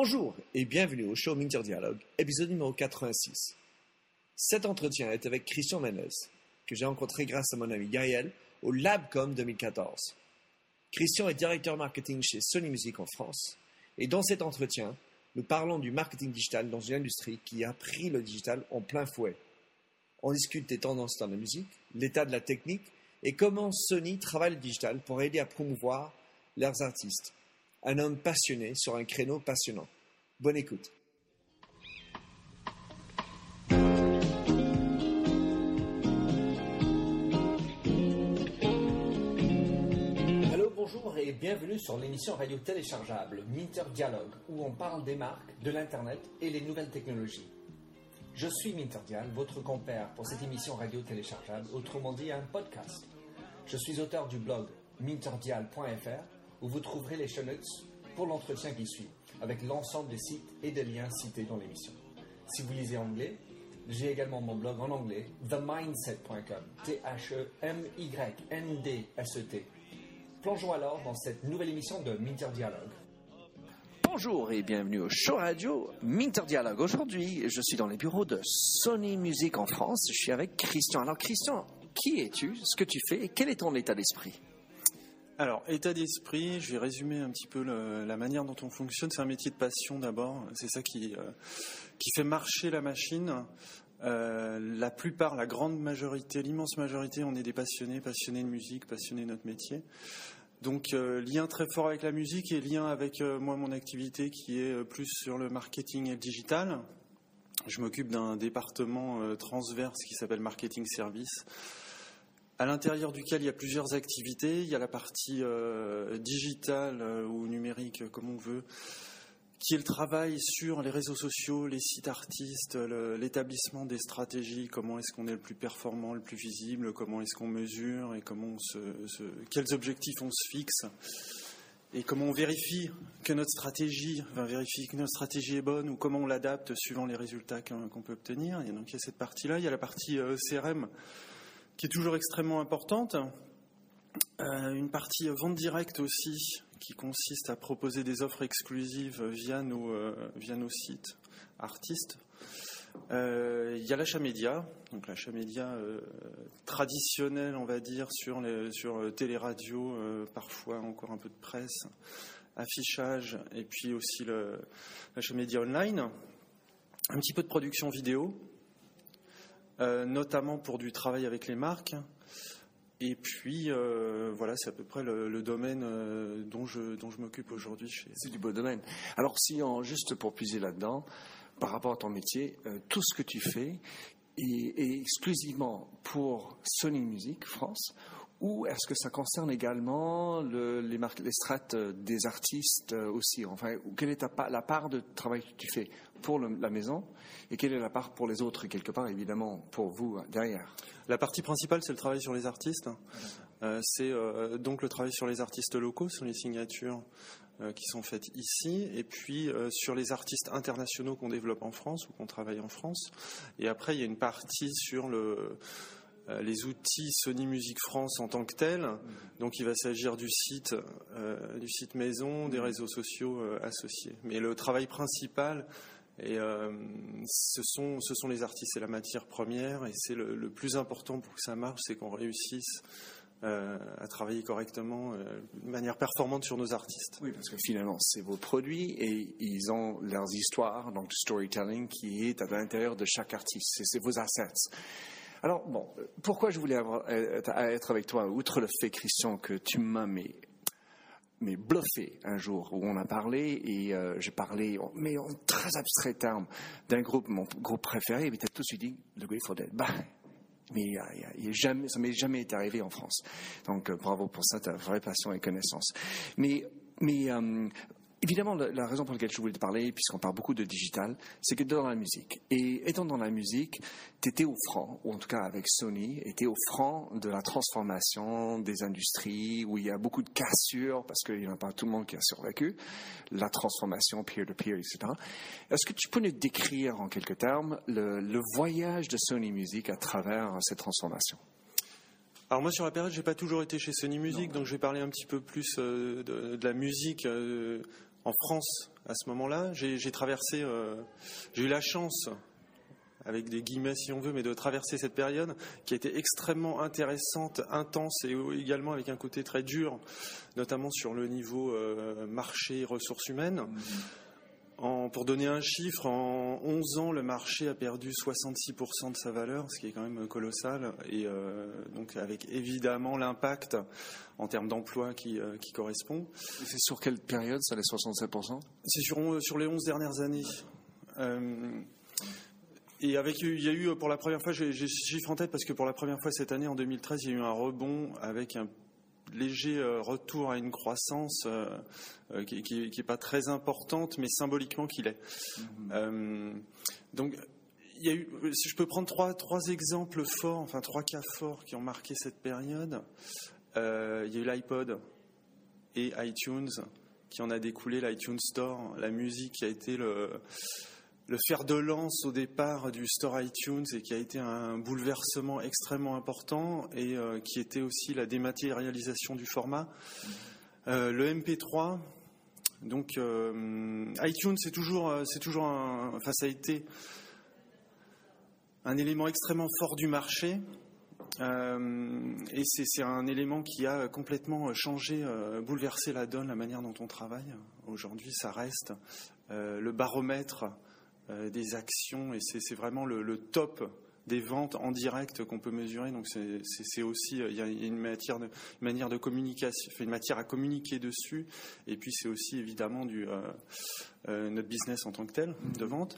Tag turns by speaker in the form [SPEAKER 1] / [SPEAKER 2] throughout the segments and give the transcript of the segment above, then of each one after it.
[SPEAKER 1] Bonjour et bienvenue au show Minter Dialogue, épisode numéro 86. Cet entretien est avec Christian Menez, que j'ai rencontré grâce à mon ami Gaël au LabCom 2014. Christian est directeur marketing chez Sony Music en France, et dans cet entretien, nous parlons du marketing digital dans une industrie qui a pris le digital en plein fouet. On discute des tendances dans la musique, l'état de la technique et comment Sony travaille le digital pour aider à promouvoir leurs artistes. Un homme passionné sur un créneau passionnant. Bonne écoute. Allô, bonjour et bienvenue sur l'émission radio téléchargeable Minter Dialogue où on parle des marques, de l'Internet et les nouvelles technologies. Je suis Minter Dial, votre compère pour cette émission radio téléchargeable, autrement dit un podcast. Je suis auteur du blog minterdial.fr où vous trouverez les show notes pour l'entretien qui suit, avec l'ensemble des sites et des liens cités dans l'émission. Si vous lisez anglais, j'ai également mon blog en anglais, themindset.com, T-H-E-M-Y-N-D-S-E-T. Plongeons alors dans cette nouvelle émission de Minter Dialogue. Bonjour et bienvenue au show radio Minter Dialogue. Aujourd'hui, je suis dans les bureaux de Sony Music en France. Je suis avec Christian. Alors Christian, qui es-tu, ce que tu fais? Quel est ton état d'esprit?
[SPEAKER 2] Alors, état d'esprit, je vais résumer un petit peu la manière dont on fonctionne. C'est un métier de passion d'abord. C'est ça qui, euh, qui fait marcher la machine. Euh, la plupart, la grande majorité, l'immense majorité, on est des passionnés, passionnés de musique, passionnés de notre métier. Donc, euh, lien très fort avec la musique et lien avec moi, mon activité qui est plus sur le marketing et le digital. Je m'occupe d'un département transverse qui s'appelle Marketing Service à l'intérieur duquel il y a plusieurs activités. Il y a la partie euh, digitale euh, ou numérique, euh, comme on veut, qui est le travail sur les réseaux sociaux, les sites artistes, l'établissement des stratégies, comment est-ce qu'on est le plus performant, le plus visible, comment est-ce qu'on mesure et quels objectifs on se fixe. Et comment on vérifie que notre stratégie, enfin, vérifie que notre stratégie est bonne ou comment on l'adapte suivant les résultats qu'on peut obtenir. Et donc il y a cette partie-là. Il y a la partie CRM qui est toujours extrêmement importante. Euh, une partie vente directe aussi, qui consiste à proposer des offres exclusives via nos, euh, via nos sites artistes. Euh, Il y a l'achat média, donc l'achat média euh, traditionnel, on va dire, sur, les, sur euh, télé-radio, euh, parfois encore un peu de presse, affichage, et puis aussi l'achat média online. Un petit peu de production vidéo, euh, notamment pour du travail avec les marques. Et puis, euh, voilà, c'est à peu près le, domaine euh, dont je, m'occupe aujourd'hui.
[SPEAKER 1] C'est du beau domaine. Alors, si juste pour puiser là-dedans, par rapport à ton métier, tout ce que tu fais est exclusivement pour Sony Music France ou est-ce que ça concerne également le- les, strates euh, des artistes euh, aussi? Enfin, quelle est ta la part de travail que tu fais pour le- la maison et quelle est la part pour les autres, quelque part, évidemment, pour vous euh, derrière?
[SPEAKER 2] La partie principale, c'est le travail sur les artistes. Euh, c'est euh, donc le travail sur les artistes locaux, sur les signatures euh, qui sont faites ici, et puis sur les artistes internationaux qu'on développe en France ou qu'on travaille en France. Et après, il y a une partie sur le les outils Sony Music France en tant que tels. Donc il va s'agir du site, euh, du site maison, des réseaux sociaux euh, associés. Mais le travail principal, et, euh, ce, sont, ce sont les artistes, c'est la matière première, et c'est le, le plus important pour que ça marche, c'est qu'on réussisse euh, à travailler correctement, euh, de manière performante sur nos artistes.
[SPEAKER 1] Oui, parce que finalement, c'est vos produits et ils ont leurs histoires, donc le storytelling qui est à l'intérieur de chaque artiste. C'est vos assets. Alors, bon, euh, pourquoi je voulais avoir- être avec toi, outre le fait, Christian, que tu m'as mais, bluffé un jour où on a parlé et euh, j'ai parlé, mais en très abstrait termes, d'un groupe, mon groupe préféré, et tu as tout de suite dit The Grateful Dead. Bah, mais y a- ça m'est jamais été arrivé en France. Donc euh, bravo pour ça, ta vraie passion et connaissance. Mais, mais euh, évidemment, la, raison pour laquelle je voulais te parler, puisqu'on parle beaucoup de digital, c'est que dans la musique. Et étant dans la musique, tu étais au franc, ou en tout cas avec Sony, étais au franc de la transformation des industries, où il y a beaucoup de cassures, parce qu'il n'y en a pas tout le monde qui a survécu, la transformation peer-to-peer, etc. Est-ce que tu peux nous décrire en quelques termes le, le voyage de Sony Music à travers cette transformation?
[SPEAKER 2] Alors moi sur la période, j'ai pas toujours été chez Sony Music, donc je vais parler un petit peu plus euh, de, de la musique euh, en France à ce moment-là. J'ai traversé, j'ai eu la chance avec des guillemets si on veut, mais de traverser cette période qui a été extrêmement intéressante, intense et également avec un côté très dur, notamment sur le niveau marché ressources humaines. Pour donner un chiffre, en 11 ans, le marché a perdu 66% de sa valeur, ce qui est quand même colossal, et euh, donc avec évidemment l'impact en termes d'emploi qui, euh, correspond.
[SPEAKER 1] C'est sur quelle période, ça, les 67%
[SPEAKER 2] C'est sur, sur les 11 dernières années. Euh, et avec, il y a eu pour la première fois, j'ai chiffre en tête parce que pour la première fois cette année, en 2013, il y a eu un rebond avec un léger euh, retour à une croissance euh, euh, qui n'est pas très importante, mais symboliquement qu'il est. Mhm. donc, il y a eu, si je peux prendre trois, trois exemples forts, enfin trois cas forts qui ont marqué cette période. il y a eu l'iPod et iTunes qui en a découlé l'iTunes Store, la musique qui a été le, le fer de lance au départ du store iTunes et qui a été un bouleversement extrêmement important et euh, qui était aussi la dématérialisation du format. Euh, le MP3, donc euh, iTunes, c'est toujours, c'est toujours, un, enfin ça a été un élément extrêmement fort du marché. et c'est un élément qui a complètement changé, bouleversé la donne, la manière dont on travaille. Aujourd'hui, ça reste le baromètre des actions et c'est vraiment le, top des ventes en direct qu'on peut mesurer. Donc c'est aussi il y a une matière de, manière de communication, une matière à communiquer dessus. Et puis c'est aussi évidemment du euh, euh, notre business en tant que tel de vente.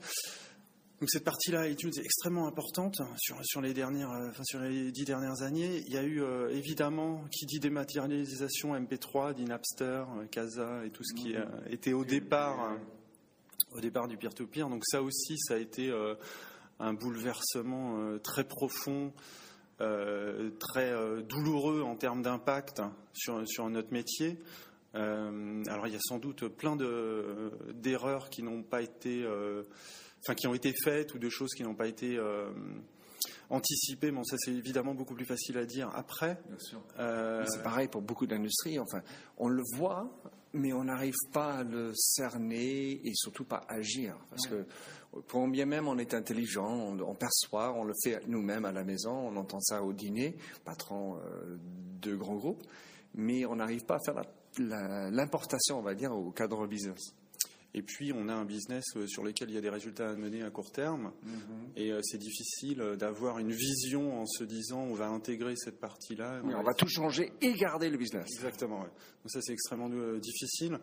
[SPEAKER 2] Donc cette partie-là iTunes est extrêmement importante sur, sur les dernières, enfin sur les dix dernières années. Il y a eu évidemment qui dit dématérialisation MP3, dit Napster, Casa et tout ce qui était au départ au départ du peer-to-peer. Donc ça aussi, ça a été euh, un bouleversement euh, très profond, euh, très douloureux en termes d'impact sur, sur notre métier. alors il y a sans doute plein d'erreurs qui n'ont pas été, enfin qui ont été faites ou de choses qui n'ont pas été anticipées. Bon, ça c'est évidemment beaucoup plus facile à dire après.
[SPEAKER 1] c'est pareil pour beaucoup d'industries. Enfin, on le voit mais on n'arrive pas à le cerner et surtout pas à agir. Parce que pour bien même on est intelligent, on, perçoit, on le fait nous-mêmes à la maison, on entend ça au dîner, patron euh, de grands groupes, mais on n'arrive pas à faire l'importation, on va dire, au cadre business.
[SPEAKER 2] Et puis, on a un business euh, sur lequel il y a des résultats à mener à court terme. Mhm. Et euh, c'est difficile euh, d'avoir une vision en se disant on va intégrer cette partie-là.
[SPEAKER 1] on, va tout changer et garder le business.
[SPEAKER 2] Exactement. Donc ça, c'est extrêmement difficile.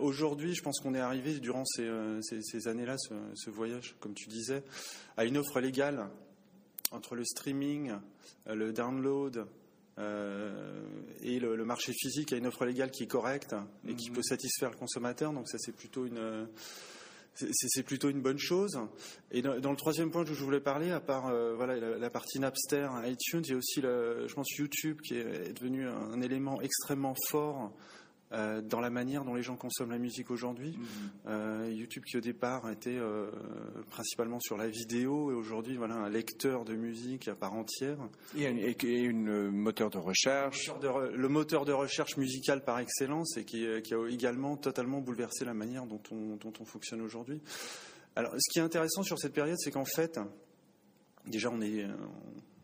[SPEAKER 2] Aujourd'hui, je pense qu'on est arrivé durant ces, années-là, ce, voyage, comme tu disais, à une offre légale entre le streaming, le download, et le, marché physique a une offre légale qui est correcte et qui mhm. peut satisfaire le consommateur. Donc ça, c'est plutôt une c'est plutôt une bonne chose. Et dans, le troisième point que je voulais parler, à part euh, voilà la, partie Napster, iTunes, il y a aussi, le, je pense, YouTube qui est devenu un élément extrêmement fort euh, dans la manière dont les gens consomment la musique aujourd'hui. Mhm. Euh, YouTube qui au départ était euh, principalement sur la vidéo et aujourd'hui voilà un lecteur de musique à part entière.
[SPEAKER 1] Et une, moteur de recherche.
[SPEAKER 2] Le moteur de recherche musicale par excellence et qui, a également totalement bouleversé la manière dont on, dont on fonctionne aujourd'hui. Alors ce qui est intéressant sur cette période, c'est qu'en fait, déjà on est,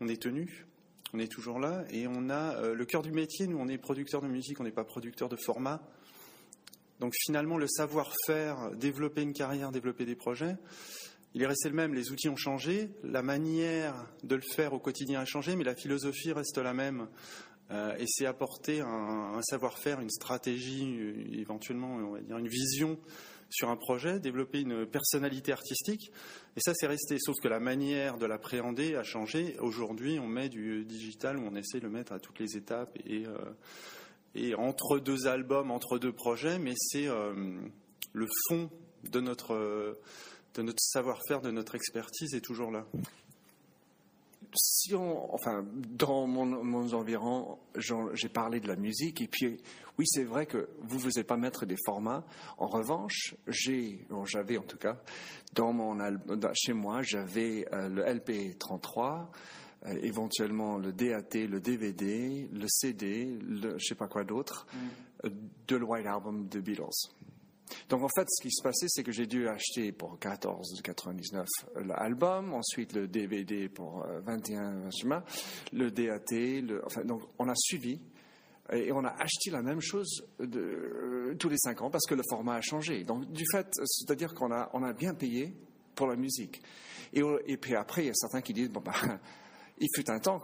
[SPEAKER 2] on est tenu on est toujours là et on a euh, le cœur du métier. Nous, on est producteur de musique, on n'est pas producteur de format. Donc finalement, le savoir-faire, développer une carrière, développer des projets, il est resté le même. Les outils ont changé, la manière de le faire au quotidien a changé, mais la philosophie reste la même. Euh, et c'est apporter un savoir-faire, une stratégie, éventuellement, on va dire une vision sur un projet, développer une personnalité artistique. Et ça, c'est resté. Sauf que la manière de l'appréhender a changé. Aujourd'hui, on met du digital on essaie de le mettre à toutes les étapes et, euh, entre deux albums, entre deux projets, mais c'est euh, le fond de notre, de notre savoir-faire, de notre expertise est toujours là
[SPEAKER 1] si on, enfin, dans mon, mon environ, j'ai parlé de la musique et puis, oui, c'est vrai que vous vous êtes pas mettre des formats. En revanche, j'ai, j'avais en tout cas, dans mon chez moi, j'avais euh, le LP33, euh, éventuellement le DAT, le DVD, le CD, le, je sais pas quoi d'autre, mm. de le White Album de Beatles. Donc en fait, ce qui se passait, c'est que j'ai dû acheter pour 14,99 l'album, ensuite le DVD pour 21, le DAT, enfin, donc on a suivi et on a acheté la même chose euh, tous les cinq ans parce que le format a changé. Donc, du fait, c'est-à-dire qu'on a, bien payé pour la musique. Et, et, puis après, il y a certains qui disent, bon, bah, il fut un temps,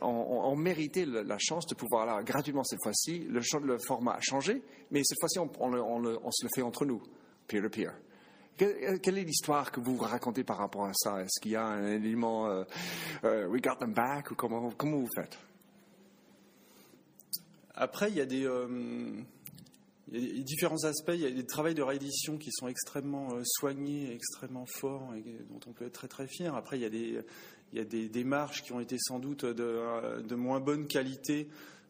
[SPEAKER 1] on, méritait la chance de pouvoir là, gratuitement cette fois-ci. Le, format a changé, mais cette fois-ci, on, se le fait entre nous, peer-to-peer. Quelle est l'histoire que vous racontez par rapport à ça? Est-ce qu'il y a un élément euh, euh, We got them back ou comment, vous faites?
[SPEAKER 2] Après, il y a des. Euh, différents aspects. Il y a des travaux de réédition qui sont extrêmement euh, soignés, extrêmement forts et dont on peut être très très fier. Après, il y a des, il y a des démarches qui ont été sans doute de, de moins bonne qualité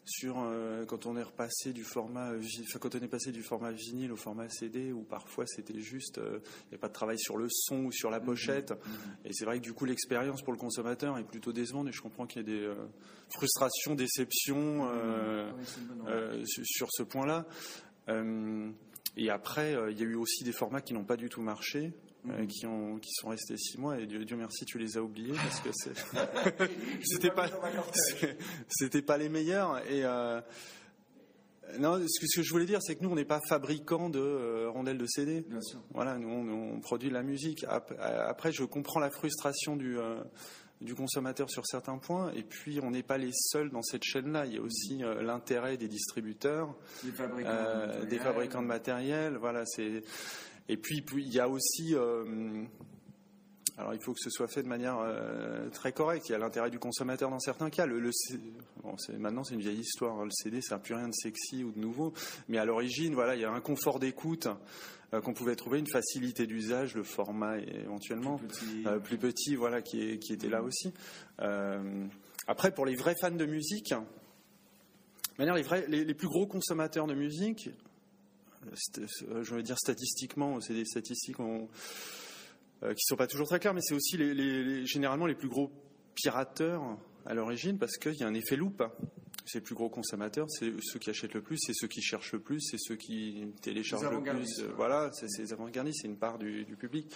[SPEAKER 2] sur euh, quand on est repassé du format, quand on est passé du format vinyle au format CD, où parfois c'était juste, euh, il n'y a pas de travail sur le son ou sur la pochette. Mm-hmm. Et c'est vrai que du coup l'expérience pour le consommateur est plutôt décevante. Et je comprends qu'il y ait des euh, frustrations, déceptions mm-hmm. sur ce point-là. et après, il y a eu aussi des formats qui n'ont pas du tout marché. Euh, qui, ont, qui sont restés six mois et Dieu, merci tu les as oubliés parce que c'était pas c'était pas les meilleurs et euh, non, ce que, ce que, je voulais dire, c'est que nous, on n'est pas fabricant de euh, rondelles de CD.
[SPEAKER 1] Bien sûr.
[SPEAKER 2] Voilà, nous, on, produit de la musique. Après, je comprends la frustration du, du consommateur sur certains points. Et puis, on n'est pas les seuls dans cette chaîne-là. Il y a aussi l'intérêt des distributeurs, des fabricants de matériel. Voilà, c'est et puis, il y a aussi, euh, alors il faut que ce soit fait de manière euh, très correcte. Il y a l'intérêt du consommateur dans certains cas. Le, maintenant, c'est une vieille histoire. Hein. Le CD, ça n'a plus rien de sexy ou de nouveau. Mais à l'origine, voilà, il y a un confort d'écoute euh, qu'on pouvait trouver, une facilité d'usage, le format éventuellement plus petit, voilà, qui, qui, était là aussi. après, pour les vrais fans de musique, les, vrais, les, plus gros consommateurs de musique, je veux dire statistiquement, c'est des statistiques qui euh, qui sont pas toujours très claires, mais c'est aussi les, généralement les plus gros pirateurs à l'origine parce qu'il y a un effet loupe. C'est les plus gros consommateurs, c'est ceux qui achètent le plus, c'est ceux qui cherchent le plus, c'est ceux qui téléchargent le plus. Euh, voilà, c'est les avant-gardistes, c'est une part du, public.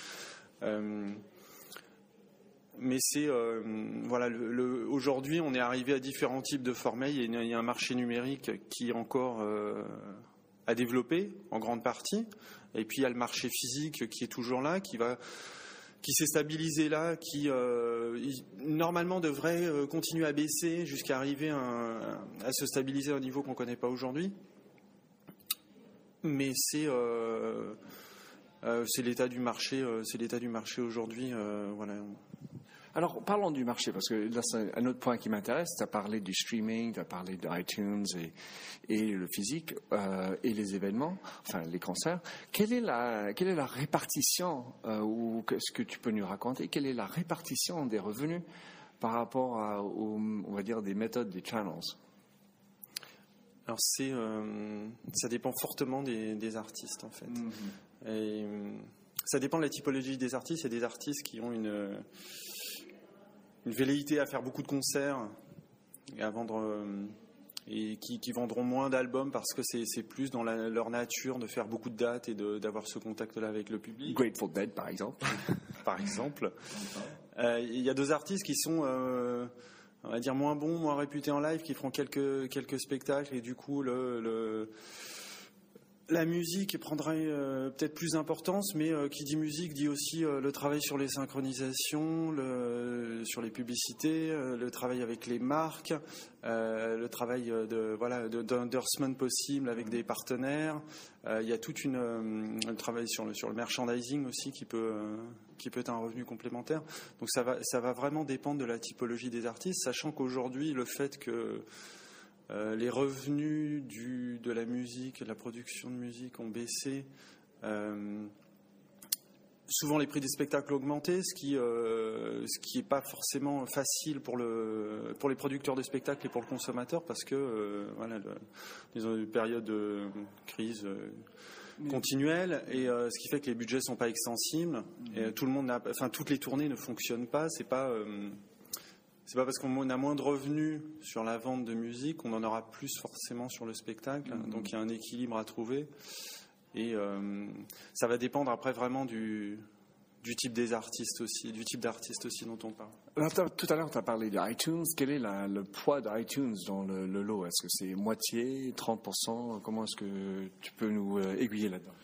[SPEAKER 2] mais c'est voilà, aujourd'hui, on est arrivé à différents types de formats. Il y a, il y a un marché numérique qui est encore à développer en grande partie. Et puis il y a le marché physique qui est toujours là, qui va qui s'est stabilisé là, qui euh, normalement devrait euh, continuer à baisser jusqu'à arriver à, se stabiliser à un niveau qu'on ne connaît pas aujourd'hui. Mais c'est euh, l'état du marché, c'est l'état du marché aujourd'hui. voilà.
[SPEAKER 1] Alors, parlons du marché, parce que là, c'est un autre point qui m'intéresse. Tu as parlé du streaming, tu as parlé d'iTunes et, et le physique euh, et les événements, enfin les concerts. Quelle est la, quelle est la répartition, euh, ou qu'est-ce que tu peux nous raconter? Quelle est la répartition des revenus par rapport à, aux, on va dire, des méthodes des channels?
[SPEAKER 2] Alors c'est, euh, ça dépend fortement des, artistes en fait. Mm-hmm. Et, ça dépend de la typologie des artistes. Il y a des artistes qui ont une, une velléité à faire beaucoup de concerts et à vendre euh, et qui, vendront moins d'albums parce que c'est plus dans leur nature de faire beaucoup de dates et d'avoir ce contact-là avec le public.
[SPEAKER 1] Grateful Dead, par exemple.
[SPEAKER 2] par exemple. Euh, il y a deux artistes qui sont, euh, on va dire, moins bons, moins réputés en live, qui feront quelques, quelques spectacles et du coup, le la musique prendrait euh, peut-être plus d'importance, mais euh, qui dit musique dit aussi euh, le travail sur les synchronisations, sur les publicités, le travail avec les marques, le travail de voilà d'endorsement possible avec des partenaires. il y a tout une un travail sur le sur le merchandising aussi qui peut qui peut être un revenu complémentaire. Donc ça va ça va vraiment dépendre de la typologie des artistes, sachant qu'aujourd'hui le fait que euh, les revenus de la musique, de la production de musique ont baissé. Euh, souvent, les prix des spectacles ont augmenté, ce qui euh, n'est pas forcément facile pour les producteurs de spectacles et pour le consommateur, parce que voilà, ont une période de crise continuelle et ce qui fait que les budgets sont pas extensibles. Et tout le monde enfin toutes les tournées ne fonctionnent pas. C'est pas c'est pas parce qu'on a moins de revenus sur la vente de musique qu'on en aura plus forcément sur le spectacle. Mm-hmm. Donc il y a un équilibre à trouver. Et ça va dépendre après vraiment du, du type des artistes aussi, du type d'artistes aussi dont on parle.
[SPEAKER 1] tout à l'heure, tu as parlé d'iTunes. Quel est le poids d'iTunes dans le, lot? Est-ce que c'est moitié, 30% Comment est-ce que tu peux nous euh, aiguiller là-dedans?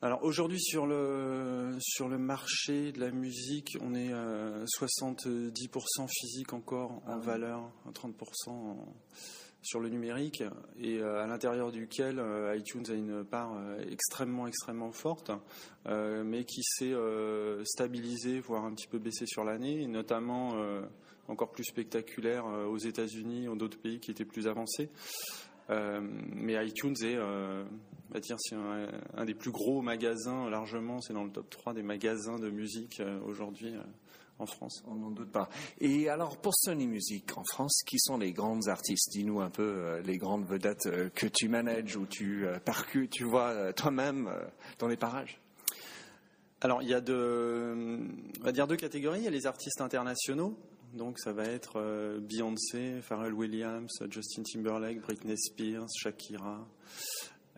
[SPEAKER 2] Alors aujourd'hui sur le sur le marché de la musique, on est à 70% physique encore en ah valeur, 30% en, sur le numérique et euh, à l'intérieur duquel euh, iTunes a une part euh, extrêmement extrêmement forte, mais qui s'est stabilisée, voire un petit peu baissée sur l'année, et notamment encore plus spectaculaire aux États-Unis, ou d'autres pays qui étaient plus avancés. mais iTunes est, va dire, c'est un, des plus gros magasins largement, c'est dans le top 3 des magasins de musique aujourd'hui en France.
[SPEAKER 1] On n'en doute pas. Et alors, pour Sony Music en France, qui sont les grandes artistes? Dis-nous un peu euh, les grandes vedettes euh, que tu manages ou tu euh, percutes, tu vois toi-même dans les parages.
[SPEAKER 2] Alors, il y a deux, on va dire deux catégories. Il y a les artistes internationaux. Donc, ça va être Beyoncé, Pharrell Williams, Justin Timberlake, Britney Spears, Shakira.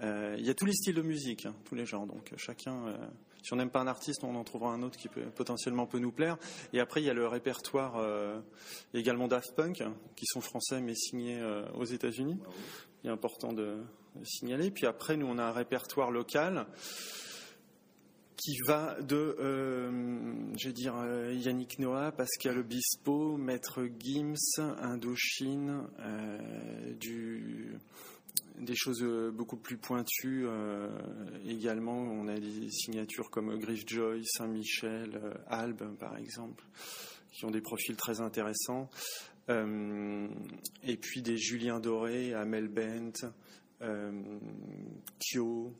[SPEAKER 2] Il y a tous les styles de musique, hein, tous les genres. Donc, chacun si on n'aime pas un artiste, on en trouvera un autre qui peut, potentiellement peut nous plaire. Et après, il y a le répertoire euh, également Daft Punk, qui sont français mais signés euh, aux États-Unis. Il est important de, signaler. Puis après, nous, on a un répertoire local qui va de, euh, je vais dire, Yannick Noah, Pascal Obispo, Maître Gims, Indochine, du des choses euh, beaucoup plus pointues euh, également. On a des signatures comme Griff Joy, Saint-Michel, euh, Albe par exemple, qui ont des profils très intéressants. et puis des Julien Doré, Amel Bent, Kyo,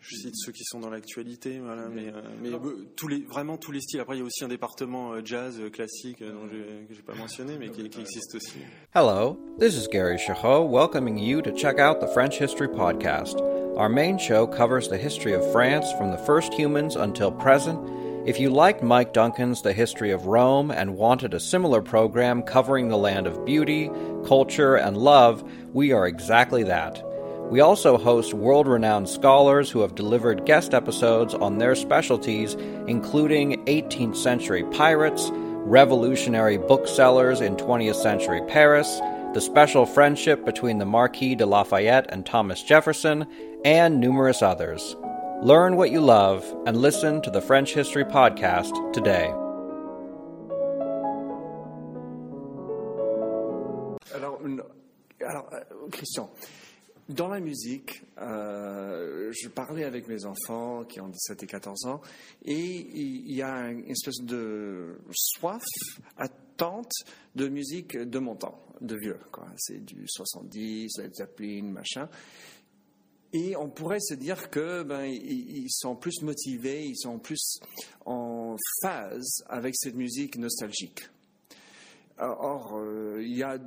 [SPEAKER 2] je cite ceux qui sont dans l'actualité, voilà, mais, euh, mais tous les, vraiment tous les styles. Après, il y a aussi un département euh, jazz euh, classique euh, dont je n'ai pas mentionné, mais qui, qui, existe aussi.
[SPEAKER 3] Hello, this is Gary Chahot welcoming you to check out the French History Podcast. Our main show covers the history of France from the first humans until present. If you liked Mike Duncan's The History of Rome and wanted a similar program covering the land of beauty, culture, and love, we are exactly that. We also host world renowned scholars who have delivered guest episodes on their specialties, including 18th century pirates, revolutionary booksellers in 20th century Paris, the special friendship between the Marquis de Lafayette and Thomas Jefferson, and numerous others. Learn what you love and listen to the French History Podcast today.
[SPEAKER 1] Alors, alors euh, Christian, Dans la musique, euh, je parlais avec mes enfants qui ont 17 et 14 ans, et il y a une espèce de soif, attente de musique de mon temps, de vieux. C'est du 70, Led Zeppelin, machin. Et on pourrait se dire que ben, ils sont plus motivés, ils sont plus en phase avec cette musique nostalgique. Or, euh, il y a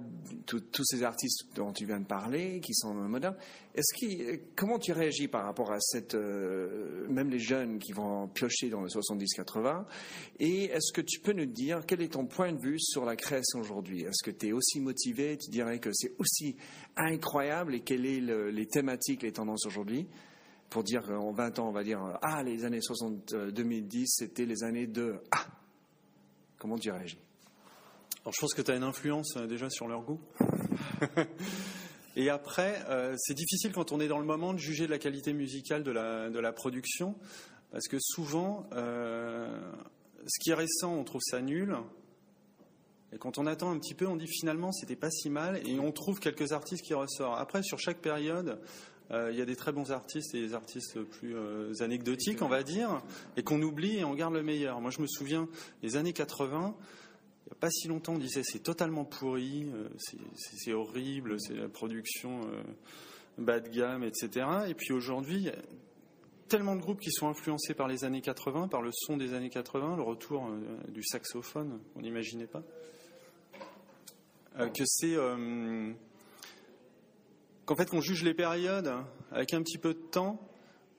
[SPEAKER 1] tous ces artistes dont tu viens de parler, qui sont modernes. Est-ce comment tu réagis par rapport à cette, euh, même les jeunes qui vont piocher dans le 70-80 Et est-ce que tu peux nous dire quel est ton point de vue sur la création aujourd'hui? Est-ce que tu es aussi motivé Tu dirais que c'est aussi incroyable? Et quelles sont les thématiques, les tendances aujourd'hui? Pour dire en 20 ans, on va dire ah les années 60, 2010, c'était les années de ah. Comment tu réagis?
[SPEAKER 2] Alors je pense que tu as une influence euh, déjà sur leur goût. Et après, euh, c'est difficile quand on est dans le moment de juger de la qualité musicale de la, production, parce que souvent, euh, ce qui est récent, on trouve ça nul. Et quand on attend un petit peu, on dit finalement, c'était pas si mal, et on trouve quelques artistes qui ressortent. Après, sur chaque période, il y a des très bons artistes et des artistes plus anecdotiques, on va dire, et qu'on oublie et on garde le meilleur. Moi, je me souviens, les années 80, il n'y a pas si longtemps, on disait c'est totalement pourri, euh, c'est horrible, c'est la production euh, bas de gamme, etc. Et puis aujourd'hui, il y a tellement de groupes qui sont influencés par les années 80, par le son des années 80, le retour euh, du saxophone, on n'imaginait pas, que c'est qu'en fait qu'on juge les périodes avec un petit peu de temps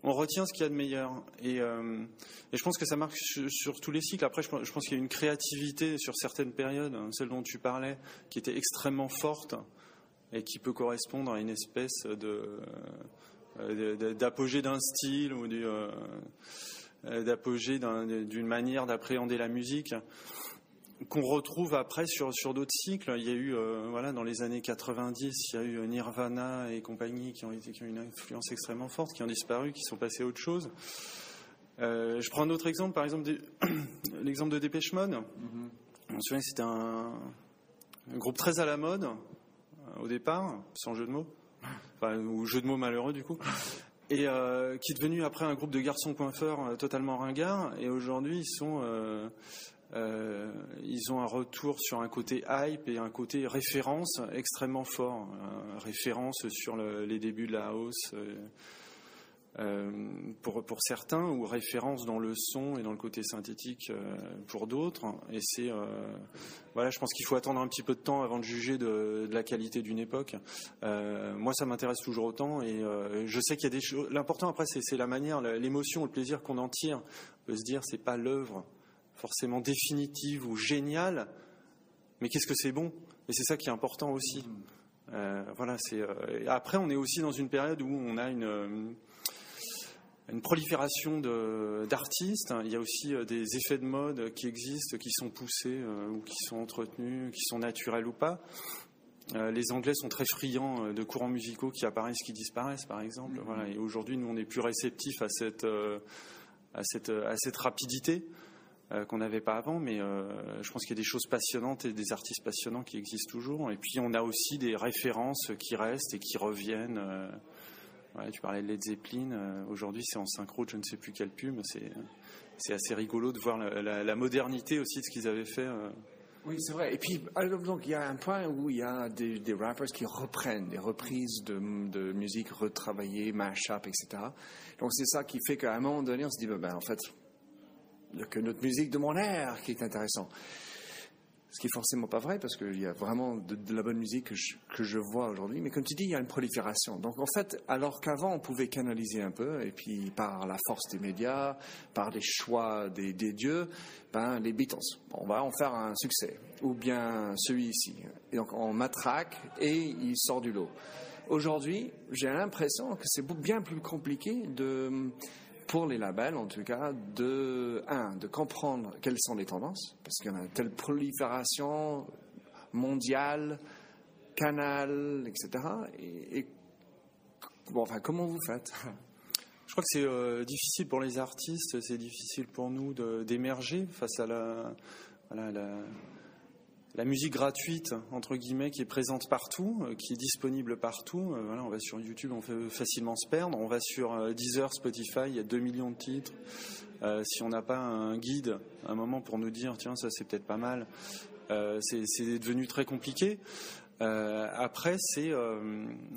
[SPEAKER 2] on retient ce qu'il y a de meilleur. Et, euh, je pense que ça marque sur, tous les cycles. Après, je, pense qu'il y a une créativité sur certaines périodes, hein, celle dont tu parlais, qui était extrêmement forte et qui peut correspondre à une espèce de, d'apogée d'un style ou d'apogée d'une manière d'appréhender la musique qu'on retrouve après sur, sur d'autres cycles. Il y a eu, voilà, dans les années 90, il y a eu Nirvana et compagnie qui ont, été, qui ont une influence extrêmement forte, qui ont disparu, qui sont passés à autre chose. je prends un autre exemple, par exemple, l'exemple de Dépêche Mode. Je me souviens que c'était un, un, groupe très à la mode euh, au départ, sans jeu de mots, enfin, ou jeu de mots malheureux du coup, et euh, qui est devenu après un groupe de garçons coiffeurs euh, totalement ringards. Et aujourd'hui, ils sont, euh, euh, ils ont un retour sur un côté hype et un côté référence extrêmement fort, référence sur le, les débuts de la house. Euh, pour, pour certains, ou référence dans le son et dans le côté synthétique euh, pour d'autres. Et c'est, euh, voilà, je pense qu'il faut attendre un petit peu de temps avant de juger de, de la qualité d'une époque. moi, ça m'intéresse toujours autant, et je sais qu'il y a des choses. L'important après, c'est la manière, l'émotion, le plaisir qu'on en tire. On peut se dire, c'est pas l'œuvre forcément définitive ou géniale, mais qu'est-ce que c'est bon? Et c'est ça qui est important aussi. Euh, voilà, c'est. après, on est aussi dans une période où on a une une prolifération d'artistes. Il y a aussi euh, des effets de mode qui existent, qui sont poussés euh, ou qui sont entretenus, qui sont naturels ou pas. Euh, les Anglais sont très friands de courants musicaux qui apparaissent, qui disparaissent, par exemple. Mm-hmm. Voilà. Et aujourd'hui, nous, on est plus réceptifs à cette, à cette, à cette rapidité qu'on n'avait pas avant. Mais je pense qu'il y a des choses passionnantes et des artistes passionnants qui existent toujours. Et puis, on a aussi des références qui restent et qui reviennent tu parlais de Led Zeppelin. Euh, aujourd'hui, c'est en synchro, je ne sais plus quelle pub. C'est, c'est assez rigolo de voir la, modernité aussi de ce qu'ils avaient fait. Euh.
[SPEAKER 1] Oui, c'est vrai. Et puis, donc, il y a un point où il y a des, rappers qui reprennent des reprises de, musique retravaillées, mash-up, etc. Donc, c'est ça qui fait qu'à un moment donné, on se dit, ben, ben en fait, que notre musique de mon air qui est intéressant. Ce qui est forcément pas vrai parce qu'il y a vraiment de, la bonne musique que je, que je vois aujourd'hui. Mais comme tu dis, il y a une prolifération. Donc en fait, alors qu'avant on pouvait canaliser un peu, et puis par la force des médias, par les choix des, des dieux, ben les Beatles, on va en faire un succès. Ou bien celui-ci. Et donc on matraque et il sort du lot. Aujourd'hui, j'ai l'impression que c'est bien plus compliqué de pour les labels, en tout cas, de, un, de comprendre quelles sont les tendances, parce qu'il y a une telle prolifération mondiale, canal, etc. Et, bon, enfin, comment vous faites?
[SPEAKER 2] Je crois que c'est euh, difficile pour les artistes, c'est difficile pour nous d'émerger face à la musique gratuite entre guillemets qui est présente partout, euh, qui est disponible partout. Euh, on va sur YouTube, on fait facilement se perdre. On va sur euh, Deezer, Spotify, il y a 2 millions de titres. si on n'a pas un guide, un moment pour nous dire tiens ça c'est peut-être pas mal, c'est devenu très compliqué. après, c'est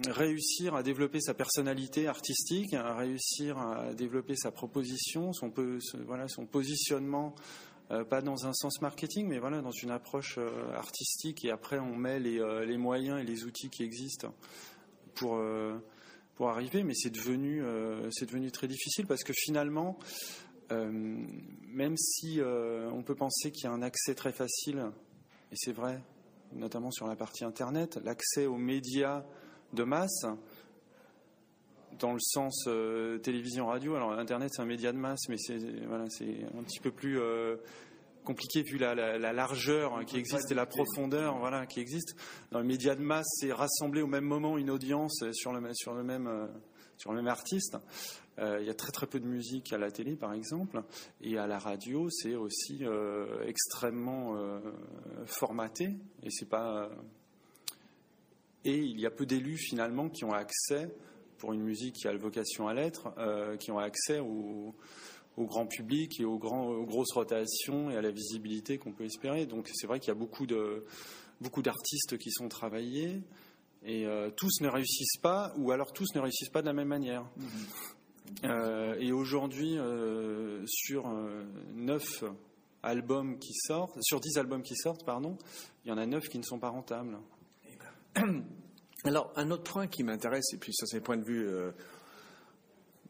[SPEAKER 2] réussir à développer sa personnalité artistique, à réussir à développer sa proposition, son positionnement euh, pas dans un sens marketing, mais voilà, dans une approche euh, artistique. Et après, on met les, euh, les, moyens et les outils qui existent pour, pour arriver. Mais c'est devenu, c'est devenu très difficile parce que finalement, même si on peut penser qu'il y a un accès très facile, et c'est vrai, notamment sur la partie Internet, l'accès aux médias de masse, dans le sens euh, télévision radio. Alors Internet c'est un média de masse, mais c'est voilà, c'est un petit peu plus euh, compliqué vu la, la, largeur qui existe et la profondeur voilà qui existe. Dans le média de masse, c'est rassembler au même moment une audience sur le sur le même euh, sur le même artiste. il y a très très peu de musique à la télé, par exemple, et à la radio, c'est aussi extrêmement formaté, et c'est pas. et il y a peu d'élus finalement qui ont accès pour une musique qui a vocation à l'être, euh, qui ont accès au, grand public et aux, grosses rotations et à la visibilité qu'on peut espérer. Donc c'est vrai qu'il y a beaucoup de beaucoup d'artistes qui sont travaillés et euh, tous ne réussissent pas, ou alors tous ne réussissent pas de la même manière. Mm-hmm. Euh, et aujourd'hui, sur neuf albums qui sortent, sur 10 albums qui sortent, pardon, il y en a neuf qui ne sont pas rentables.
[SPEAKER 1] Alors, un autre point qui m'intéresse, et puis ça c'est le point de vue euh,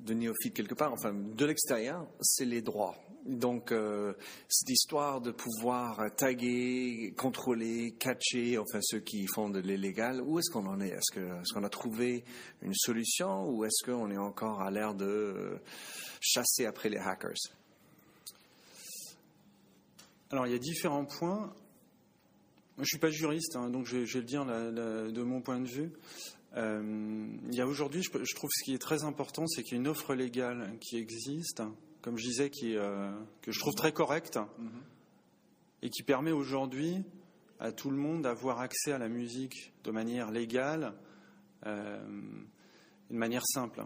[SPEAKER 1] de néophyte quelque part, enfin de l'extérieur, c'est les droits. Donc, euh, cette histoire de pouvoir taguer, contrôler, catcher, enfin ceux qui font de l'illégal, où est-ce qu'on en est? Est-ce qu'on a trouvé une solution ou est-ce qu'on est encore à l'air de chasser après les hackers?
[SPEAKER 2] Alors, il y a différents points. Je ne suis pas juriste, hein, donc je, vais le dire de mon point de vue. Euh, il y a aujourd'hui, je, je, trouve ce qui est très important, c'est qu'il y a une offre légale qui existe, comme je disais, qui, euh, que je trouve très correcte mhm. et qui permet aujourd'hui à tout le monde d'avoir accès à la musique de manière légale, euh, de manière simple.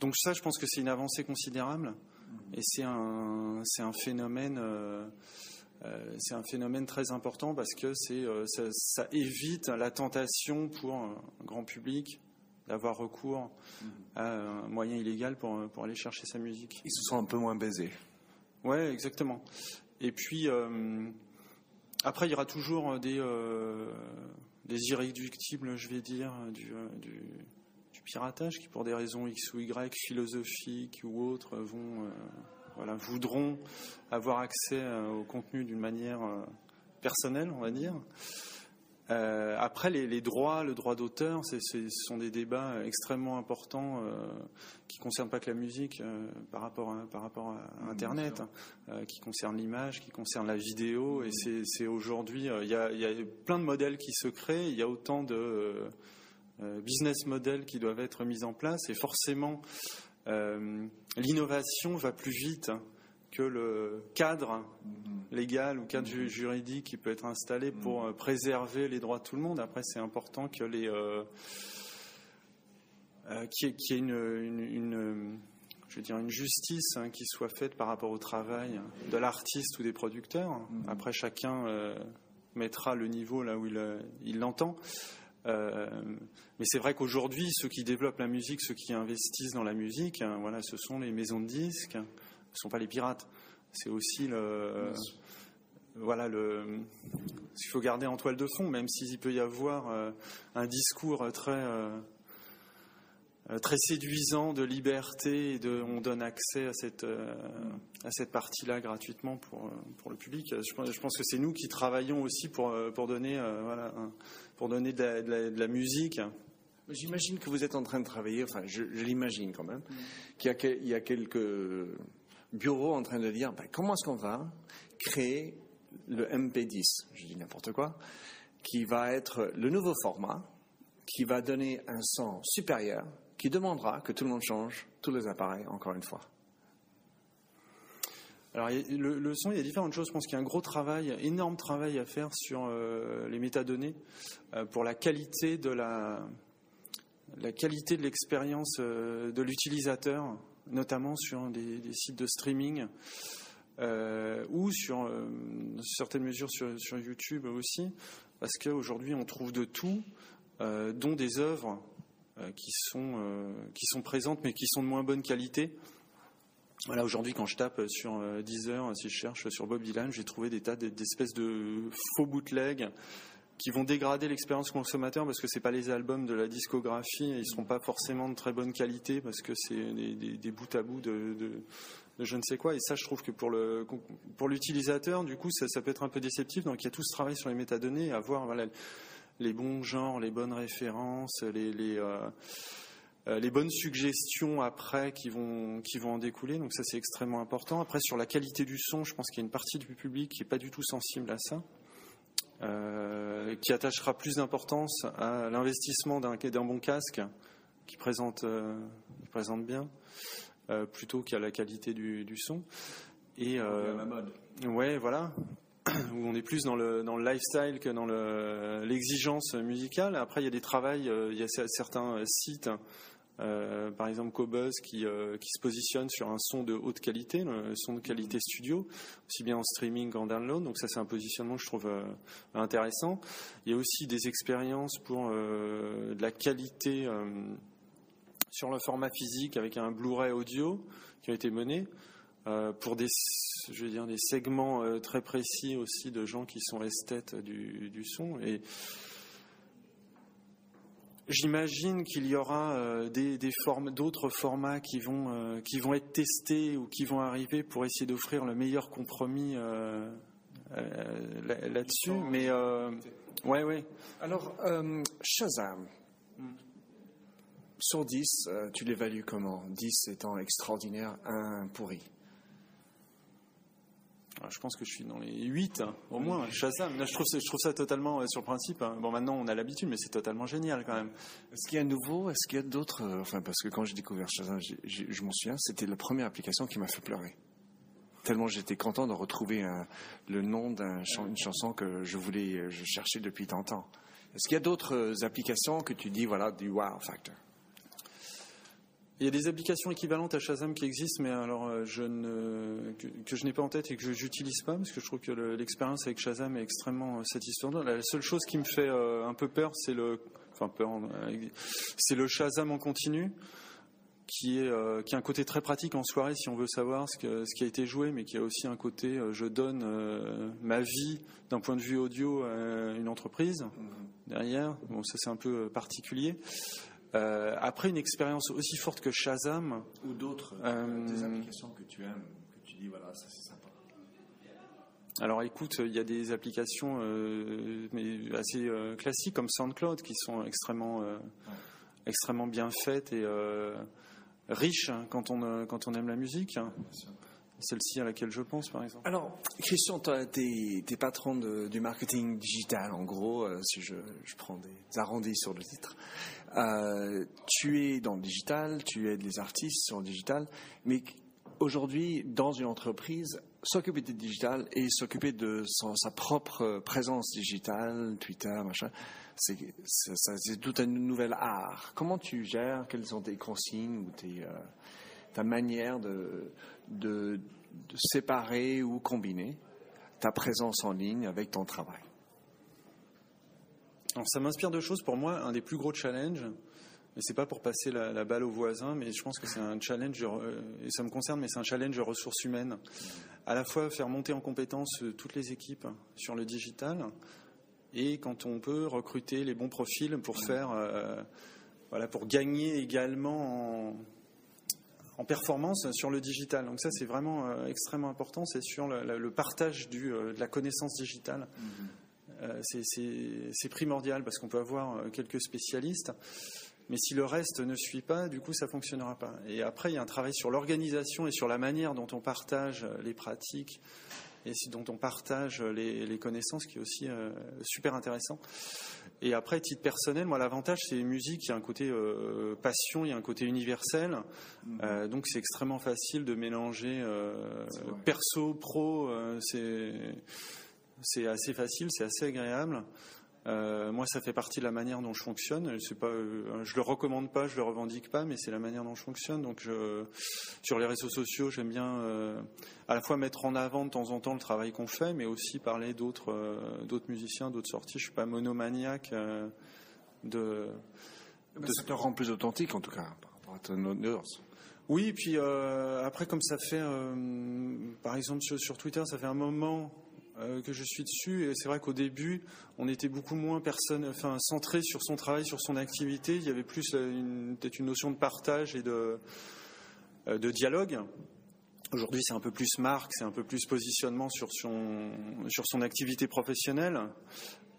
[SPEAKER 2] Donc ça, je pense que c'est une avancée considérable mhm. et c'est un, c'est un phénomène. Euh, euh, c'est un phénomène très important parce que c'est, euh, ça, ça, évite la tentation pour un grand public d'avoir recours à un moyen illégal pour, pour aller chercher sa musique.
[SPEAKER 1] Ils se sont un peu moins baisés.
[SPEAKER 2] Ouais, exactement. Et puis, euh, après, il y aura toujours des, euh, des irréductibles, je vais dire, du, euh, du, du, piratage qui, pour des raisons X ou Y, philosophiques ou autres, vont, voilà, voudront avoir accès au contenu d'une manière personnelle, on va dire. Euh, après, les, droits, le droit d'auteur, ce sont des débats extrêmement importants euh, qui ne concernent pas que la musique euh, par, rapport à, par rapport à Internet, hein, qui concernent l'image, qui concernent la vidéo. Et c'est aujourd'hui, il y, a, plein de modèles qui se créent, il y a autant de business models qui doivent être mis en place. Et forcément, l'innovation va plus vite que le cadre légal ou cadre juridique qui peut être installé pour euh, préserver les droits de tout le monde. Après, c'est important que les euh, euh, qu'il y, ait une, une, je veux dire une justice hein, qui soit faite par rapport au travail de l'artiste ou des producteurs. Après, chacun mettra le niveau là où il l'entend. Mais c'est vrai qu'aujourd'hui, ceux qui développent la musique, ceux qui investissent dans la musique, hein, voilà, ce sont les maisons de disques, ne sont pas les pirates. C'est aussi le. Voilà le. Il faut garder en toile de fond, même s'il peut y avoir euh, un discours très. Euh, très séduisant de liberté et de on donne accès à cette euh, à cette partie-là gratuitement pour pour le public. Je pense, je pense que c'est nous qui travaillons aussi pour pour donner voilà pour donner de la, de la, musique.
[SPEAKER 1] J'imagine que vous êtes en train de travailler, enfin je, l'imagine quand même, mm. qu'il y a, il y a quelques bureau en train de dire ben, comment est-ce qu'on va créer le MP10, je dis n'importe quoi, qui va être le nouveau format, qui va donner un son supérieur, qui demandera que tout le monde change tous les appareils encore une fois.
[SPEAKER 2] Alors, le, son, il y a différentes choses. Je pense qu'il y a un gros travail, énorme travail à faire sur euh, les métadonnées euh, pour la qualité de la, qualité de l'expérience euh, de l'utilisateur notamment sur des, sites de streaming ou sur certaines mesures sur, YouTube aussi, parce qu'aujourd'hui on trouve de tout, dont des œuvres qui, sont, qui sont présentes mais qui sont de moins bonne qualité. Voilà, aujourd'hui, quand je tape sur Deezer, si je cherche sur Bob Dylan, j'ai trouvé des tas d'espèces de faux bootlegs qui vont dégrader l'expérience consommateur parce que c'est pas les albums de la discographie et ils seront pas forcément de très bonne qualité parce que c'est des, bouts à bout de, je ne sais quoi. Et ça, je trouve que pour le pour l'utilisateur, du coup, ça, peut être un peu déceptif. Donc, il y a tout ce travail sur les métadonnées, à voir voilà, les bons genres, les bonnes références, les, les euh, euh, les bonnes suggestions après qui vont, qui vont en découler. Donc ça, c'est extrêmement important. Après, sur la qualité du son, je pense qu'il y a une partie du public qui n'est pas du tout sensible à ça. Euh, qui attachera plus d'importance à l'investissement d'un bon casque qui présente, euh, présente bien, plutôt qu'à la qualité du, son.
[SPEAKER 1] Et la mode.
[SPEAKER 2] Ouais, voilà. Où on est plus dans le, dans le lifestyle que dans l'exigence musicale. Après, il y a des travails, il y a certains sites euh, par exemple Cobuzz qui, euh, qui se positionne sur un son de haute qualité, un son de qualité studio, aussi bien en streaming qu'en download. Donc ça c'est un positionnement que je trouve euh, intéressant. Il y a aussi des expériences pour de la qualité sur le format physique avec un Blu-ray audio qui a été mené. Pour des, je veux dire, des segments très précis aussi de gens qui sont esthètes du, du son. Et J'imagine qu'il y aura euh, des, d'autres formats qui vont, euh, qui vont être testés ou qui vont arriver pour essayer d'offrir le meilleur compromis euh, là-dessus. Mais ouais, ouais.
[SPEAKER 1] Alors, Shazam. Sur 10, tu l'évalues comment? 10 étant extraordinaire, 1 pourri.
[SPEAKER 2] Je pense que je suis dans les 8, hein, au moins. Shazam, je trouve, je trouve ça totalement, sur le principe, hein. bon maintenant on a l'habitude, mais c'est totalement génial quand même.
[SPEAKER 1] Est-ce qu'il y a nouveau Est-ce qu'il y a d'autres euh, Enfin, parce que quand j'ai découvert Shazam, je m'en souviens, c'était la première application qui m'a fait pleurer. Tellement j'étais content de retrouver le nom d'une chanson que je voulais, je cherchais depuis tant de temps. Est-ce qu'il y a d'autres euh, applications que tu dis, voilà, du wow factor?
[SPEAKER 2] Il y a des applications équivalentes à Shazam qui existent, mais alors euh, je ne, que, je n'ai pas en tête et que je n'utilise pas, parce que je trouve que l'expérience avec Shazam est extrêmement euh, satisfaisante. La seule chose qui me fait euh, un peu peur, c'est le, enfin peur, c'est le Shazam en continu, qui est qui a un côté très pratique en soirée si on veut savoir ce, que, ce qui a été joué, mais qui a aussi un côté je donne ma vie d'un point de vue audio à une entreprise mm-hmm. derrière. Bon, ça c'est un peu particulier. Euh, après une expérience aussi forte que Shazam.
[SPEAKER 1] Ou d'autres, euh, des applications que tu aimes, que tu dis voilà, ça c'est sympa.
[SPEAKER 2] Alors écoute, il y a des applications euh, mais assez classiques comme SoundCloud qui sont extrêmement, extrêmement bien faites et riches hein, quand, on, quand on aime la musique. Celle-ci à laquelle je pense, par exemple.
[SPEAKER 1] Alors, Christian, tu es, patron du marketing digital, en gros, si je, prends des arrondis sur le titre. Euh, tu es dans le digital, tu aides les artistes sur le digital, mais aujourd'hui, dans une entreprise, s'occuper du digital et s'occuper de sa propre présence digitale, Twitter, machin, c'est tout un nouvel art. Comment tu gères? Quelles sont tes consignes ou euh, ta manière de, de, de séparer ou combiner ta présence en ligne avec ton travail
[SPEAKER 2] ça m'inspire deux choses. Pour moi, un des plus gros challenges, mais c'est pas pour passer la, balle aux voisins, mais je pense que c'est un challenge, euh, et ça me concerne, mais c'est un challenge de ressources humaines. À la fois faire monter en compétence euh, toutes les équipes sur le digital, et quand on peut recruter les bons profils pour faire, euh, voilà, pour gagner également en, performance sur le digital. Donc ça, c'est vraiment extrêmement important. C'est sur le, partage du, de la connaissance digitale. Mm-hmm. Euh, c'est primordial parce qu'on peut avoir euh, quelques spécialistes, mais si le reste ne suit pas, du coup, ça fonctionnera pas. Et après, il y a un travail sur l'organisation et sur la manière dont on partage les pratiques et dont on partage les, connaissances, qui est aussi euh, super intéressant. Et après, titre personnel, moi, l'avantage, c'est musique, il y a un côté passion, il y a un côté universel. Mm-hmm. donc, c'est extrêmement facile de mélanger perso, pro. c'est assez facile, c'est assez agréable. Euh, moi, ça fait partie de la manière dont je fonctionne. Je pas, euh, je le recommande pas, je le revendique pas, mais c'est la manière dont je fonctionne. Donc, je, sur les réseaux sociaux, j'aime bien euh, à la fois mettre en avant de temps en temps le travail qu'on fait, mais aussi parler d'autres, d'autres musiciens, d'autres sorties. Je suis pas monomaniaque de,
[SPEAKER 1] Ça te rend plus authentique, en tout cas, par rapport à ton audience.
[SPEAKER 2] Oui, et puis après, comme ça fait, par exemple sur, sur Twitter, ça fait un moment euh, que je suis dessus. Et c'est vrai qu'au début, on était beaucoup moins personne, centré sur son travail, sur son activité. Il y avait plus peut-être une notion de partage et de, euh, de dialogue. Aujourd'hui, c'est un peu plus marque, c'est un peu plus positionnement sur son, sur son activité professionnelle.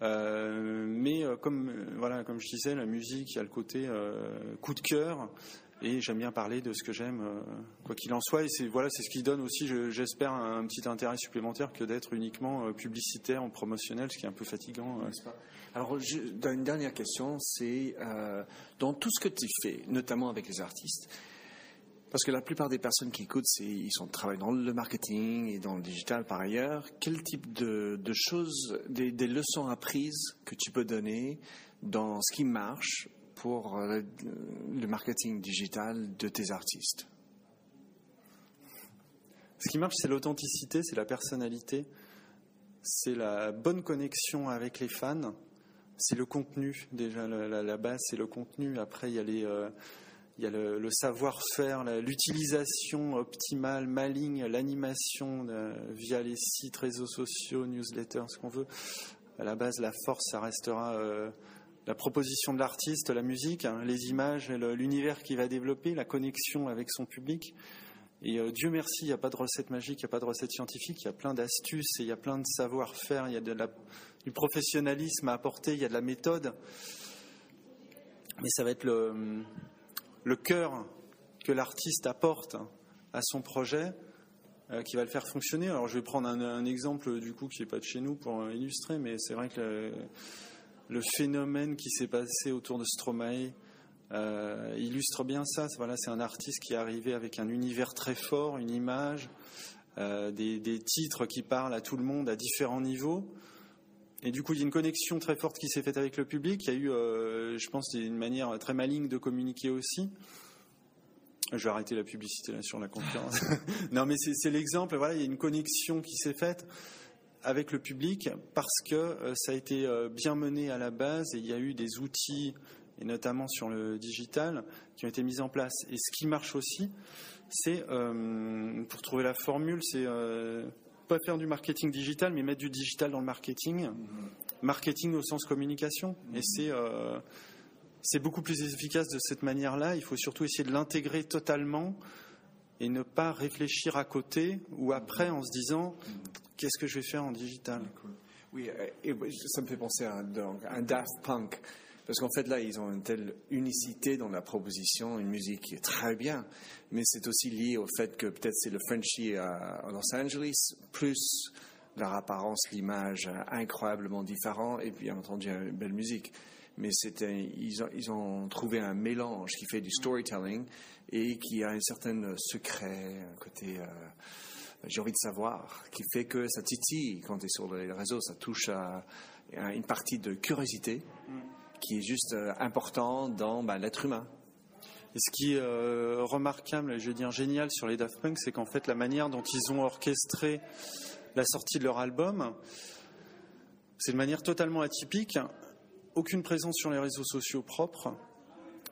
[SPEAKER 2] Euh, mais comme, voilà, comme je disais, la musique, il y a le côté coup de cœur et j'aime bien parler de ce que j'aime, euh, quoi qu'il en soit. Et c'est voilà, c'est ce qui donne aussi, j'espère, un, petit intérêt supplémentaire que d'être uniquement euh, publicitaire ou promotionnel, ce qui est un peu fatigant. Euh.
[SPEAKER 1] Alors, une dernière question, c'est dans tout ce que tu fais, notamment avec les artistes. Parce que la plupart des personnes qui écoutent, ils sont travaillent dans le marketing et dans le digital par ailleurs. Quel type de, choses, des leçons apprises que tu peux donner dans ce qui marche pour euh, le marketing digital de tes artistes
[SPEAKER 2] Ce qui marche, c'est l'authenticité, c'est la personnalité, c'est la bonne connexion avec les fans, c'est le contenu. Déjà, la, base, c'est le contenu. Après, il y a. Euh, le, savoir-faire, l'utilisation optimale, maligne, l'animation euh, via les sites, réseaux sociaux, newsletters, ce qu'on veut. À la base, la force, ça restera la proposition de l'artiste, la musique, hein, les images, l'univers qu'il va développer, la connexion avec son public. Et euh, Dieu merci, il n'y a pas de recette magique, il n'y a pas de recette scientifique, il y a plein d'astuces et il y a plein de savoir-faire, il y a de du professionnalisme à apporter, il y a de la méthode. Mais ça va être le, cœur que l'artiste apporte à son projet euh, qui va le faire fonctionner. Alors je vais prendre un, exemple du coup qui n'est pas de chez nous pour illustrer, mais c'est vrai que le phénomène qui s'est passé autour de Stromae euh, illustre bien ça. Voilà, c'est un artiste qui est arrivé avec un univers très fort, une image, euh, des, titres qui parlent à tout le monde à différents niveaux. Et du coup, il y a une connexion très forte qui s'est faite avec le public. Il y a eu, euh, je pense, une manière très maligne de communiquer aussi. Je vais arrêter la publicité là sur la conférence. non, mais c'est l'exemple. Voilà, il y a une connexion qui s'est faite avec le public parce que euh, ça a été euh, bien mené à la base et il y a eu des outils, et notamment sur le digital, qui ont été mis en place. Et ce qui marche aussi, c'est, euh, pour trouver la formule, c'est pas faire du marketing digital, mais mettre du digital dans le marketing. Marketing au sens communication. Et c'est c'est beaucoup plus efficace de cette manière-là. Il faut surtout essayer de l'intégrer totalement et ne pas réfléchir à côté ou après en se disant qu'est-ce que je vais faire en digital?
[SPEAKER 1] Oui, et ça me fait penser à un, Daft Punk. Parce qu'en fait, là, ils ont une telle unicité dans la proposition, une musique qui est très bien, mais c'est aussi lié au fait que peut-être c'est le Frenchie à Los Angeles, plus leur apparence, l'image incroyablement différent, et puis bien entendu une belle musique. Mais ils ont trouvé un mélange qui fait du storytelling et qui a un certain secret, un côté euh, j'ai envie de savoir, qui fait que ça titille quand tu es sur les réseaux, ça touche à, une partie de curiosité qui est juste euh, important dans bah, l'être humain.
[SPEAKER 2] Et ce qui est euh, remarquable, je veux dire génial sur les Daft Punk, c'est qu'en fait la manière dont ils ont orchestré la sortie de leur album, c'est de manière totalement atypique. Aucune présence sur les réseaux sociaux propres,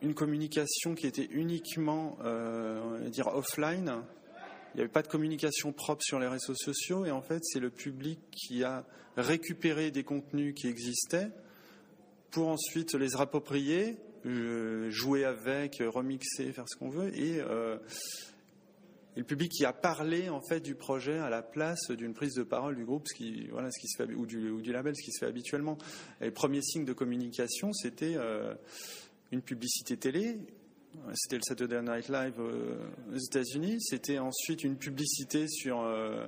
[SPEAKER 2] une communication qui était uniquement, euh, dire offline, il n'y avait pas de communication propre sur les réseaux sociaux et en fait c'est le public qui a récupéré des contenus qui existaient pour ensuite les approprier, euh, jouer avec, remixer, faire ce qu'on veut euh, et, le public qui a parlé en fait du projet à la place d'une prise de parole du groupe, ce qui voilà ce qui se fait ou du, label, ce qui se fait habituellement. Et le premier signe de communication, c'était une publicité télé c'était le Saturday Night Live euh, aux États-Unis. C'était ensuite une publicité sur, euh,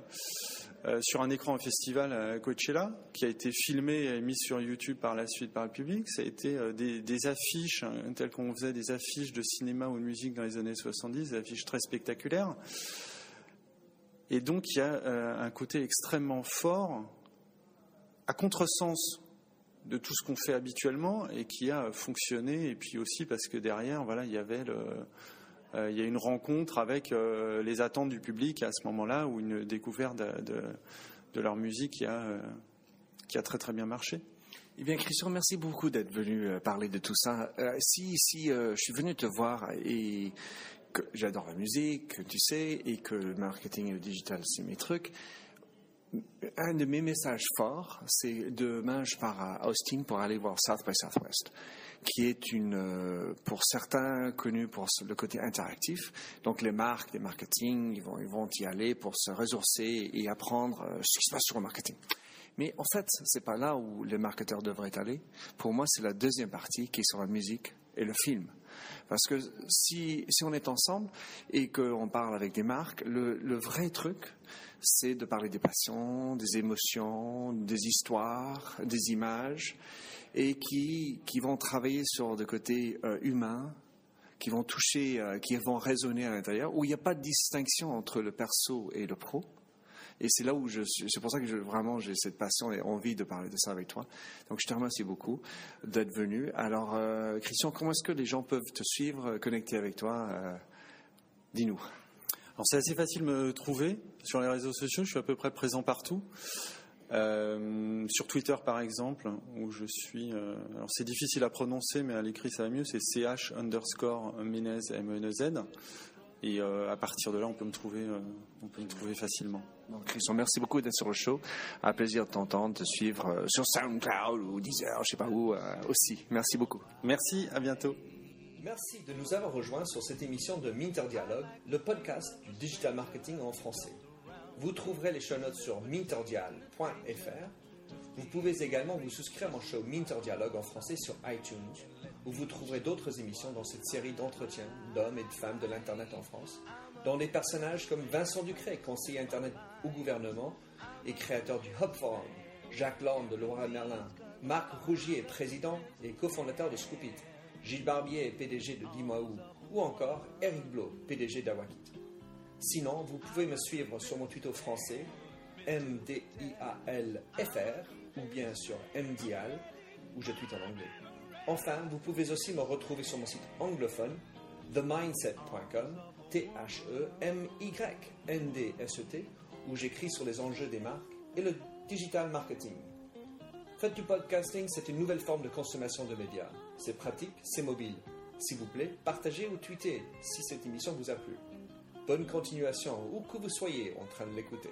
[SPEAKER 2] euh, un écran au festival à Coachella, qui a été filmé et mis sur YouTube par la suite par le public. Ça a été des, affiches, hein, telles qu'on faisait des affiches de cinéma ou de musique dans les années 70, des affiches très spectaculaires. Et donc, il y a un côté extrêmement fort, à contresens de tout ce qu'on fait habituellement et qui a fonctionné. Et puis aussi parce que derrière, voilà, il y avait euh, il y a une rencontre avec euh, les attentes du public à ce moment-là ou une découverte de, de, leur musique qui a, euh, qui a très très bien marché.
[SPEAKER 1] Eh bien, Christian, merci beaucoup d'être venu parler de tout ça. si si je suis venu te voir et que j'adore la musique, tu sais, et que le marketing et le digital, c'est mes trucs un de mes messages forts, c'est demain je pars à Austin pour aller voir South by Southwest, qui est une, euh, pour certains connu pour le côté interactif. Donc les marques, les marketing, ils vont, ils vont y aller pour se ressourcer et apprendre euh, ce qui se passe sur le marketing. Mais en fait, c'est pas là où les marketeurs devraient aller. Pour moi, c'est la deuxième partie qui est sur la musique et le film. Parce que si, si on est ensemble et qu'on parle avec des marques, le, le vrai truc, c'est de parler des passions, des émotions, des histoires, des images, et qui, qui vont travailler sur le côté euh, humain, qui vont toucher, euh, qui vont résonner à l'intérieur, où il n'y a pas de distinction entre le perso et le pro. Et c'est là où c'est pour ça que vraiment j'ai cette passion et envie de parler de ça avec toi. Donc je te remercie beaucoup d'être venu. Alors euh, Christian, comment est-ce que les gens peuvent te suivre, connecter avec toi Dis-nous.
[SPEAKER 2] Alors c'est assez facile de me trouver sur les réseaux sociaux. Je suis à peu près présent partout. Euh, sur Twitter par exemple, où je suis. Euh, alors c'est difficile à prononcer, mais à l'écrit ça va mieux. C'est ch underscore Menez M -E -N -Z. Et à partir de là, on peut me trouver, on peut me trouver facilement.
[SPEAKER 4] Donc, Christian, merci beaucoup d'être sur le show. Un plaisir de t'entendre, de suivre sur SoundCloud ou Deezer, je sais pas où aussi. Merci beaucoup.
[SPEAKER 2] Merci, à bientôt.
[SPEAKER 1] Merci de nous avoir rejoints sur cette émission de Minter Dialogue, le podcast du digital marketing en français. Vous trouverez les show notes sur minterdial.fr. Vous pouvez également vous souscrire mon show Minter Dialogue en français sur iTunes, où vous trouverez d'autres émissions dans cette série d'entretiens d'hommes et de femmes de l'Internet en France, dont des personnages comme Vincent Ducret, conseiller Internet au gouvernement et créateur du Hub Forum, Jacques Land de Laura Merlin, Marc Rougier, président et cofondateur de Scoopit, Gilles Barbier, PDG de Dimaou, ou encore Eric Blo, PDG d'Awakit. Sinon, vous pouvez me suivre sur mon tuto français, MDIALFR, ou bien sur MDIAL, où je tweete en anglais. Enfin, vous pouvez aussi me retrouver sur mon site anglophone, themindset.com, T-H-E-M-Y-N-D-S-E-T, où j'écris sur les enjeux des marques et le digital marketing. Faites du podcasting, c'est une nouvelle forme de consommation de médias. C'est pratique, c'est mobile. S'il vous plaît, partagez ou tweetez si cette émission vous a plu. Bonne continuation, où que vous soyez en train de l'écouter.